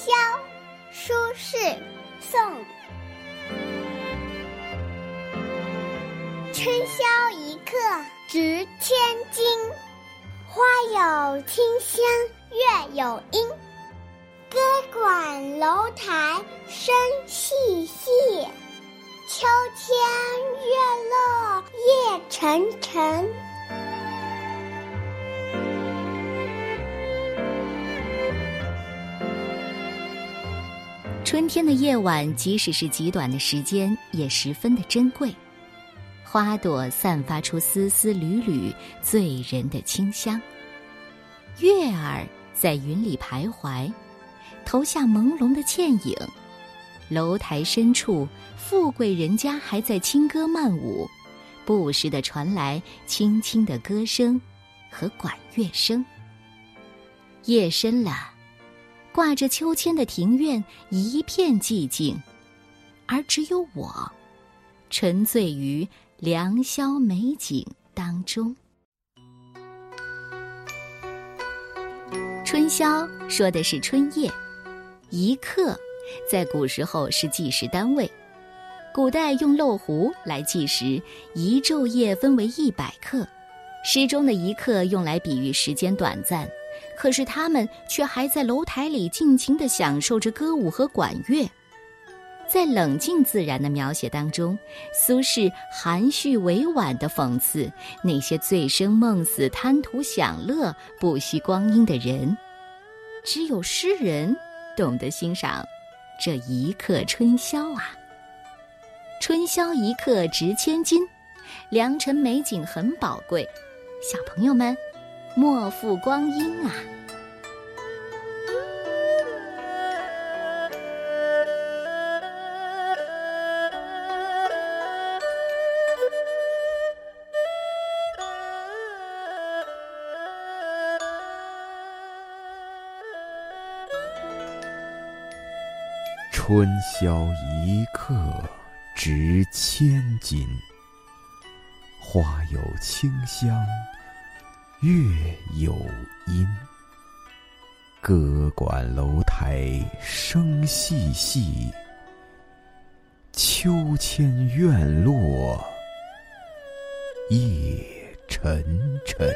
宵，苏轼，宋。春宵一刻值千金，花有清香，月有阴。歌管楼台声细细，秋天月落夜沉沉。春天的夜晚，即使是极短的时间，也十分的珍贵。花朵散发出丝丝缕缕醉人的清香。月儿在云里徘徊，投下朦胧的倩影。楼台深处，富贵人家还在轻歌曼舞，不时的传来轻轻的歌声和管乐声。夜深了。挂着秋千的庭院一片寂静，而只有我，沉醉于良宵美景当中。春宵说的是春夜，一刻在古时候是计时单位，古代用漏壶来计时，一昼夜分为一百刻，诗中的一刻用来比喻时间短暂。可是他们却还在楼台里尽情地享受着歌舞和管乐，在冷静自然的描写当中，苏轼含蓄委婉地讽刺那些醉生梦死、贪图享乐、不惜光阴的人。只有诗人懂得欣赏这一刻春宵啊！春宵一刻值千金，良辰美景很宝贵，小朋友们。莫负光阴啊！春宵一刻值千金，花有清香。月有阴，歌管楼台声细细，秋千院落夜沉沉。